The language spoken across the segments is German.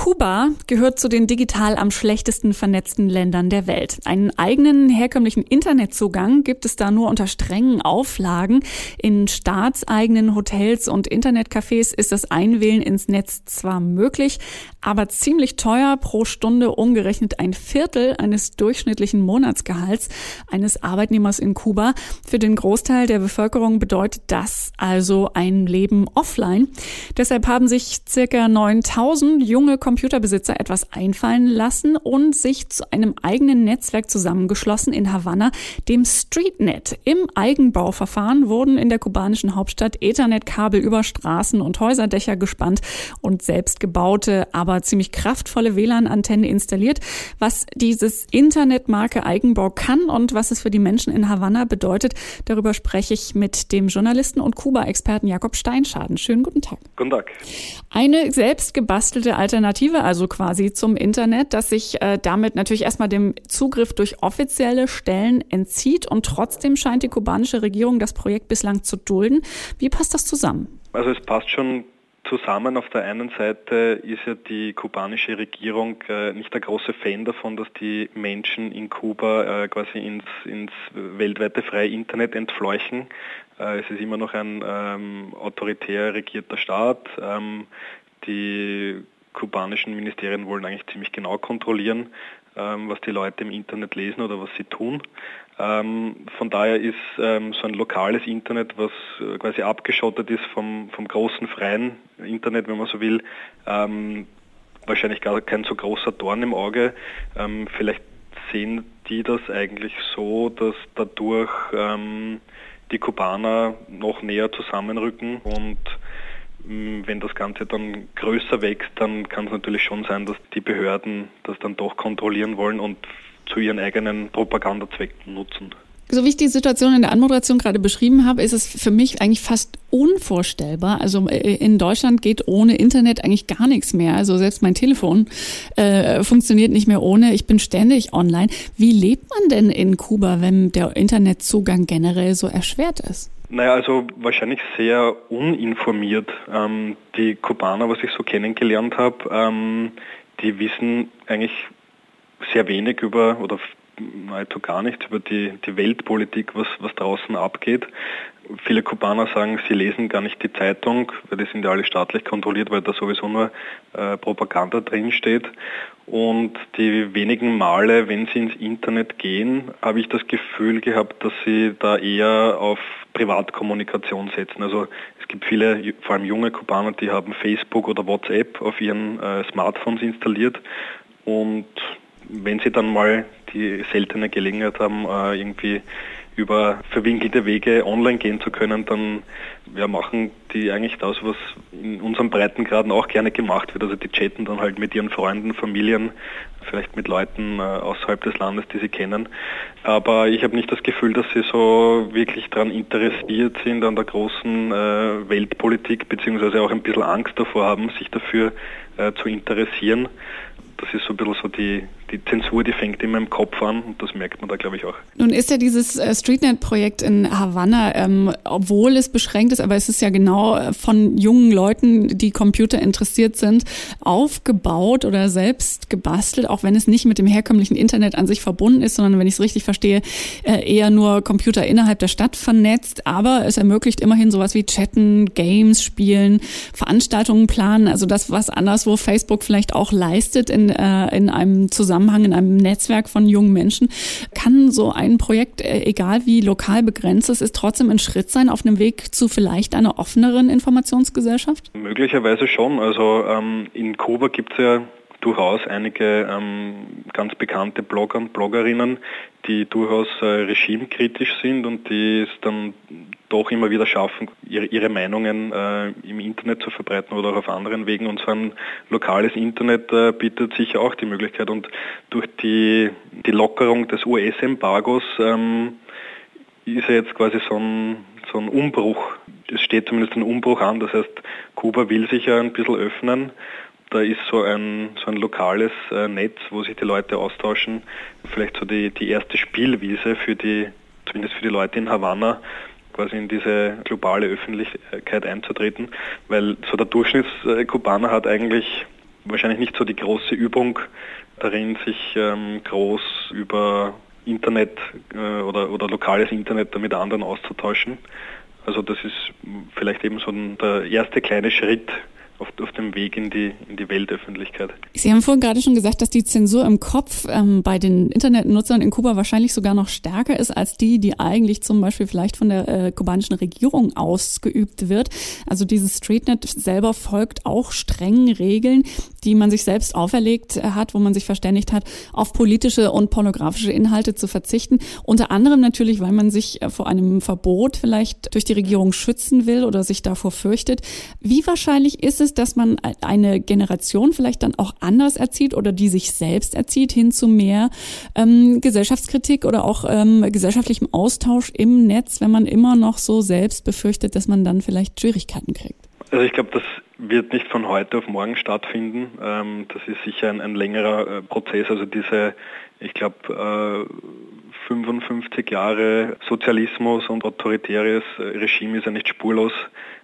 Kuba gehört zu den digital am schlechtesten vernetzten Ländern der Welt. Einen eigenen herkömmlichen Internetzugang gibt es da nur unter strengen Auflagen. In staatseigenen Hotels und Internetcafés ist das Einwählen ins Netz zwar möglich, aber ziemlich teuer pro Stunde umgerechnet ein Viertel eines durchschnittlichen Monatsgehalts eines Arbeitnehmers in Kuba. Für den Großteil der Bevölkerung bedeutet das also ein Leben offline. Deshalb haben sich circa 9000 junge Computerbesitzer etwas einfallen lassen und sich zu einem eigenen Netzwerk zusammengeschlossen in Havanna, dem StreetNet. Im Eigenbauverfahren wurden in der kubanischen Hauptstadt Ethernetkabel über Straßen und Häuserdächer gespannt und selbstgebaute, aber ziemlich kraftvolle WLAN-Antenne installiert. Was dieses Internetmarke Eigenbau kann und was es für die Menschen in Havanna bedeutet, darüber spreche ich mit dem Journalisten und Kuba-Experten Jakob Steinschaden. Schönen guten Tag. Guten Tag. Eine selbst gebastelte Alternative Alternative also quasi zum Internet, das sich äh, damit natürlich erstmal dem Zugriff durch offizielle Stellen entzieht und trotzdem scheint die kubanische Regierung das Projekt bislang zu dulden. Wie passt das zusammen? Also es passt schon zusammen. Auf der einen Seite ist ja die kubanische Regierung äh, nicht der große Fan davon, dass die Menschen in Kuba äh, quasi ins, ins weltweite freie Internet entfleuchen. Äh, es ist immer noch ein ähm, autoritär regierter Staat. Ähm, die kubanischen Ministerien wollen eigentlich ziemlich genau kontrollieren, ähm, was die Leute im Internet lesen oder was sie tun. Ähm, von daher ist ähm, so ein lokales Internet, was äh, quasi abgeschottet ist vom, vom großen freien Internet, wenn man so will, wahrscheinlich gar kein so großer Dorn im Auge. Vielleicht sehen die das eigentlich so, dass dadurch die Kubaner noch näher zusammenrücken und wenn das Ganze dann größer wächst, dann kann es natürlich schon sein, dass die Behörden das dann doch kontrollieren wollen und zu ihren eigenen Propagandazwecken nutzen. So wie ich die Situation in der Anmoderation gerade beschrieben habe, ist es für mich eigentlich fast unvorstellbar. Also äh, in Deutschland geht ohne Internet eigentlich gar nichts mehr. Also selbst mein Telefon äh, funktioniert nicht mehr ohne. Ich bin ständig online. Wie lebt man denn in Kuba, wenn der Internetzugang generell so erschwert ist? Naja, also wahrscheinlich sehr uninformiert. Ähm, die Kubaner, was ich so kennengelernt habe, ähm, die wissen eigentlich sehr wenig über oder nahezu gar nichts über die, die Weltpolitik, was, was draußen abgeht. Viele Kubaner sagen, sie lesen gar nicht die Zeitung, weil die sind ja alle staatlich kontrolliert, weil da sowieso nur äh, Propaganda drinsteht. Und die wenigen Male, wenn sie ins Internet gehen, habe ich das Gefühl gehabt, dass sie da eher auf Privatkommunikation setzen. Also es gibt viele, vor allem junge Kubaner, die haben Facebook oder WhatsApp auf ihren äh, Smartphones installiert und wenn sie dann mal die seltene Gelegenheit haben, äh, irgendwie über verwinkelte Wege online gehen zu können, dann ja, machen die eigentlich das, was in unseren Breitengraden auch gerne gemacht wird. Also die chatten dann halt mit ihren Freunden, Familien, vielleicht mit Leuten äh, außerhalb des Landes, die sie kennen. Aber ich habe nicht das Gefühl, dass sie so wirklich daran interessiert sind an der großen äh, Weltpolitik, beziehungsweise auch ein bisschen Angst davor haben, sich dafür zu interessieren das ist so ein bisschen so die, die Zensur, die fängt immer im Kopf an und das merkt man da, glaube ich, auch. Nun ist ja dieses äh, StreetNet-Projekt in Havanna, ähm, obwohl es beschränkt ist, aber es ist ja genau äh, von jungen Leuten, die Computer interessiert sind, aufgebaut oder selbst gebastelt, auch wenn es nicht mit dem herkömmlichen Internet an sich verbunden ist, sondern wenn ich es richtig verstehe, äh, eher nur Computer innerhalb der Stadt vernetzt. Aber es ermöglicht immerhin sowas wie Chatten, Games spielen, Veranstaltungen planen, also das, was anderswo Facebook vielleicht auch leistet in äh, in einem Zusammenhang, in einem Netzwerk von jungen Menschen, kann so ein Projekt, äh, egal wie lokal begrenzt es ist, trotzdem ein Schritt sein auf einem Weg zu vielleicht einer offeneren Informationsgesellschaft? Möglicherweise schon. Also ähm, in Kuba gibt es ja durchaus einige ähm, ganz bekannte Blogger und Bloggerinnen, die durchaus äh, regimekritisch sind und die es dann doch immer wieder schaffen, ihre, ihre Meinungen äh, im Internet zu verbreiten oder auch auf anderen Wegen. Und so ein lokales Internet äh, bietet sicher auch die Möglichkeit. Und durch die, die Lockerung des US-Embargos ähm, ist ja jetzt quasi so ein, so ein Umbruch. Es steht zumindest ein Umbruch an. Das heißt, Kuba will sich ja ein bisschen öffnen da ist so ein, so ein lokales äh, Netz, wo sich die Leute austauschen, vielleicht so die, die erste Spielwiese für die, zumindest für die Leute in Havanna, quasi in diese globale Öffentlichkeit einzutreten, weil so der Durchschnittskubaner hat eigentlich wahrscheinlich nicht so die große Übung darin, sich ähm, groß über Internet äh, oder, oder lokales Internet mit anderen auszutauschen. Also das ist vielleicht eben so der erste kleine Schritt auf, auf dem Weg in die, in die Weltöffentlichkeit. Sie haben vorhin gerade schon gesagt, dass die Zensur im Kopf ähm, bei den Internetnutzern in Kuba wahrscheinlich sogar noch stärker ist als die, die eigentlich zum Beispiel vielleicht von der äh, kubanischen Regierung ausgeübt wird. Also dieses Streetnet selber folgt auch strengen Regeln, die man sich selbst auferlegt hat, wo man sich verständigt hat, auf politische und pornografische Inhalte zu verzichten. Unter anderem natürlich, weil man sich äh, vor einem Verbot vielleicht durch die Regierung schützen will oder sich davor fürchtet. Wie wahrscheinlich ist es, es, dass man eine Generation vielleicht dann auch anders erzieht oder die sich selbst erzieht hin zu mehr ähm, Gesellschaftskritik oder auch ähm, gesellschaftlichem Austausch im Netz, wenn man immer noch so selbst befürchtet, dass man dann vielleicht Schwierigkeiten kriegt? Also ich glaube, das wird nicht von heute auf morgen stattfinden. Ähm, das ist sicher ein, ein längerer äh, Prozess. Also diese, ich glaube, äh, 55 Jahre Sozialismus und autoritäres äh, Regime ist ja nicht spurlos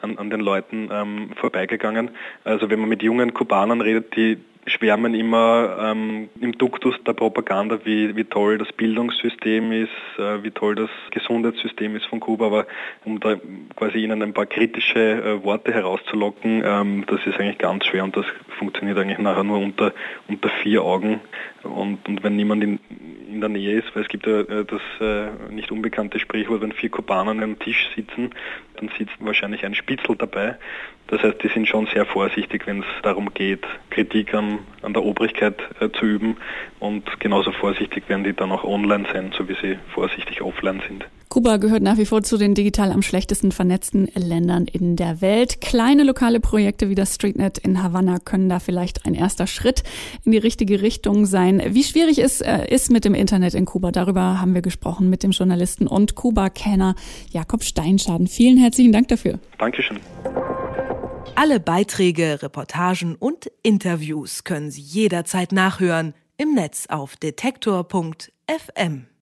an, an den Leuten ähm, vorbeigegangen. Also wenn man mit jungen Kubanern redet, die schwärmen immer ähm, im Duktus der Propaganda, wie, wie toll das Bildungssystem ist, äh, wie toll das Gesundheitssystem ist von Kuba, aber um da quasi ihnen ein paar kritische äh, Worte herauszulocken, ähm, das ist eigentlich ganz schwer und das funktioniert eigentlich nachher nur unter, unter vier Augen. Und, und wenn niemand in, in der Nähe ist, weil es gibt ja äh, das äh, nicht unbekannte Sprichwort, wenn vier Kubaner an einem Tisch sitzen, dann sitzt wahrscheinlich ein Spitzel dabei. Das heißt, die sind schon sehr vorsichtig, wenn es darum geht, Kritik an, an der Obrigkeit äh, zu üben und genauso vorsichtig werden die dann auch online sein, so wie sie vorsichtig offline sind. Kuba gehört nach wie vor zu den digital am schlechtesten vernetzten Ländern in der Welt. Kleine lokale Projekte wie das StreetNet in Havanna können da vielleicht ein erster Schritt in die richtige Richtung sein. Wie schwierig es äh, ist mit dem Internet in Kuba, darüber haben wir gesprochen mit dem Journalisten und Kuba-Kenner Jakob Steinschaden. Vielen herzlichen Dank dafür. Dankeschön. Alle Beiträge, Reportagen und Interviews können Sie jederzeit nachhören im Netz auf detektor.fm.